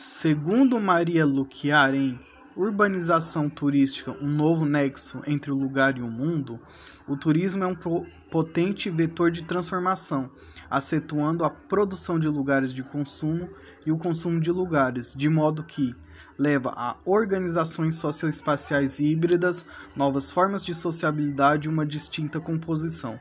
Segundo Maria Luquiar, em Urbanização Turística, um novo nexo entre o lugar e o mundo, o turismo é um potente vetor de transformação, acentuando a produção de lugares de consumo e o consumo de lugares, de modo que leva a organizações socioespaciais híbridas, novas formas de sociabilidade e uma distinta composição.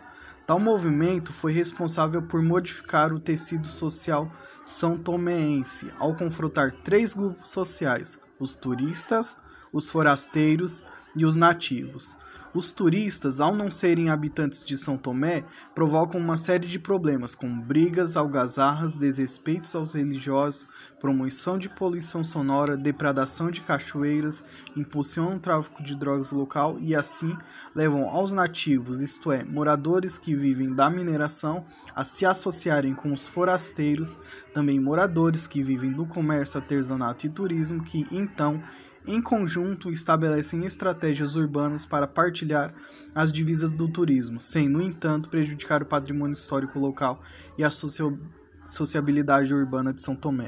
Tal movimento foi responsável por modificar o tecido social são tomense ao confrontar três grupos sociais: os turistas, os forasteiros e os nativos. Os turistas, ao não serem habitantes de São Tomé, provocam uma série de problemas, como brigas, algazarras, desrespeitos aos religiosos, promoção de poluição sonora, depredação de cachoeiras, impulsionam o tráfico de drogas local e assim levam aos nativos, isto é, moradores que vivem da mineração, a se associarem com os forasteiros, também moradores que vivem do comércio, artesanato e turismo, que então em conjunto, estabelecem estratégias urbanas para partilhar as divisas do turismo, sem, no entanto, prejudicar o patrimônio histórico local e a sociabilidade urbana de São Tomé.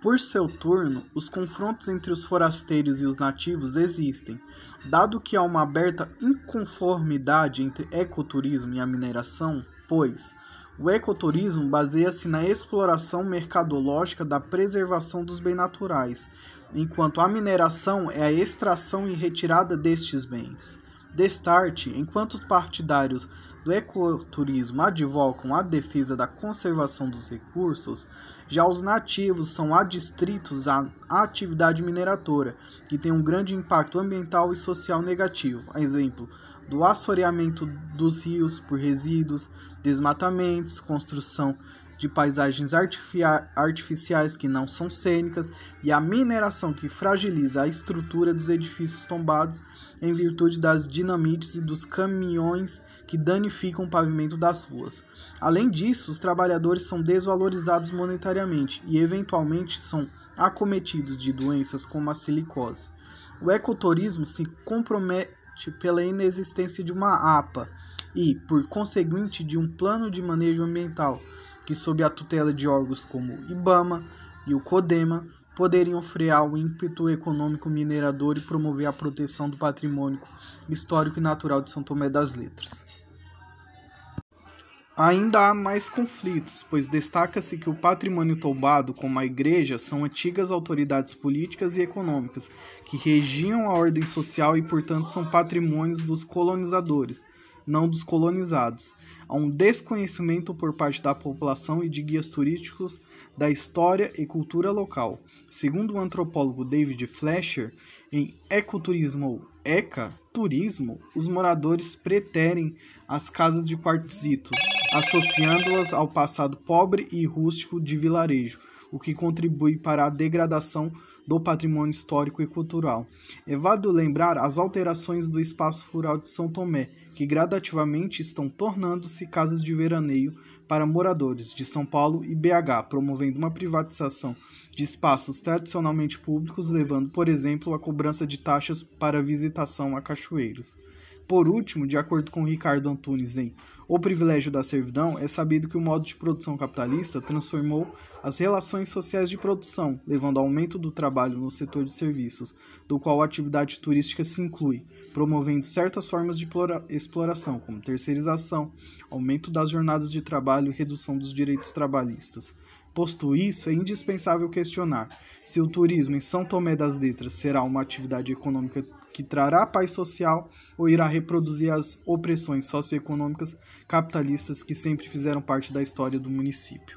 Por seu turno, os confrontos entre os forasteiros e os nativos existem, dado que há uma aberta inconformidade entre ecoturismo e a mineração, pois o ecoturismo baseia-se na exploração mercadológica da preservação dos bens naturais, enquanto a mineração é a extração e retirada destes bens. Destarte, enquanto os partidários do ecoturismo advocam a defesa da conservação dos recursos, já os nativos são adstritos à atividade mineratora, que tem um grande impacto ambiental e social negativo. Exemplo, do assoreamento dos rios por resíduos, desmatamentos, construção de paisagens artificiais que não são cênicas e a mineração que fragiliza a estrutura dos edifícios tombados em virtude das dinamites e dos caminhões que danificam o pavimento das ruas. Além disso, os trabalhadores são desvalorizados monetariamente e eventualmente são acometidos de doenças como a silicose. O ecoturismo se compromete pela inexistência de uma APA e, por conseguinte, de um plano de manejo ambiental que, sob a tutela de órgãos como o IBAMA e o CODEMA, poderiam frear o ímpeto econômico minerador e promover a proteção do patrimônio histórico e natural de São Tomé das Letras. Ainda há mais conflitos, pois destaca-se que o patrimônio tombado, como a igreja, são antigas autoridades políticas e econômicas que regiam a ordem social e, portanto, são patrimônios dos colonizadores, não dos colonizados. Há um desconhecimento por parte da população e de guias turísticos da história e cultura local. Segundo o antropólogo David Fletcher, em ecoturismo ou eca turismo, os moradores preterem as casas de quartzitos associando-as ao passado pobre e rústico de vilarejo, o que contribui para a degradação do patrimônio histórico e cultural. É válido lembrar as alterações do espaço rural de São Tomé, que gradativamente estão tornando-se casas de veraneio para moradores de São Paulo e BH, promovendo uma privatização de espaços tradicionalmente públicos, levando, por exemplo, a cobrança de taxas para visitação a cachoeiros. Por último, de acordo com Ricardo Antunes em O Privilégio da Servidão, é sabido que o modo de produção capitalista transformou as relações sociais de produção, levando ao aumento do trabalho no setor de serviços, do qual a atividade turística se inclui, promovendo certas formas de exploração, como terceirização, aumento das jornadas de trabalho e redução dos direitos trabalhistas. Posto isso, é indispensável questionar se o turismo em São Tomé das Letras será uma atividade econômica que trará paz social ou irá reproduzir as opressões socioeconômicas capitalistas que sempre fizeram parte da história do município.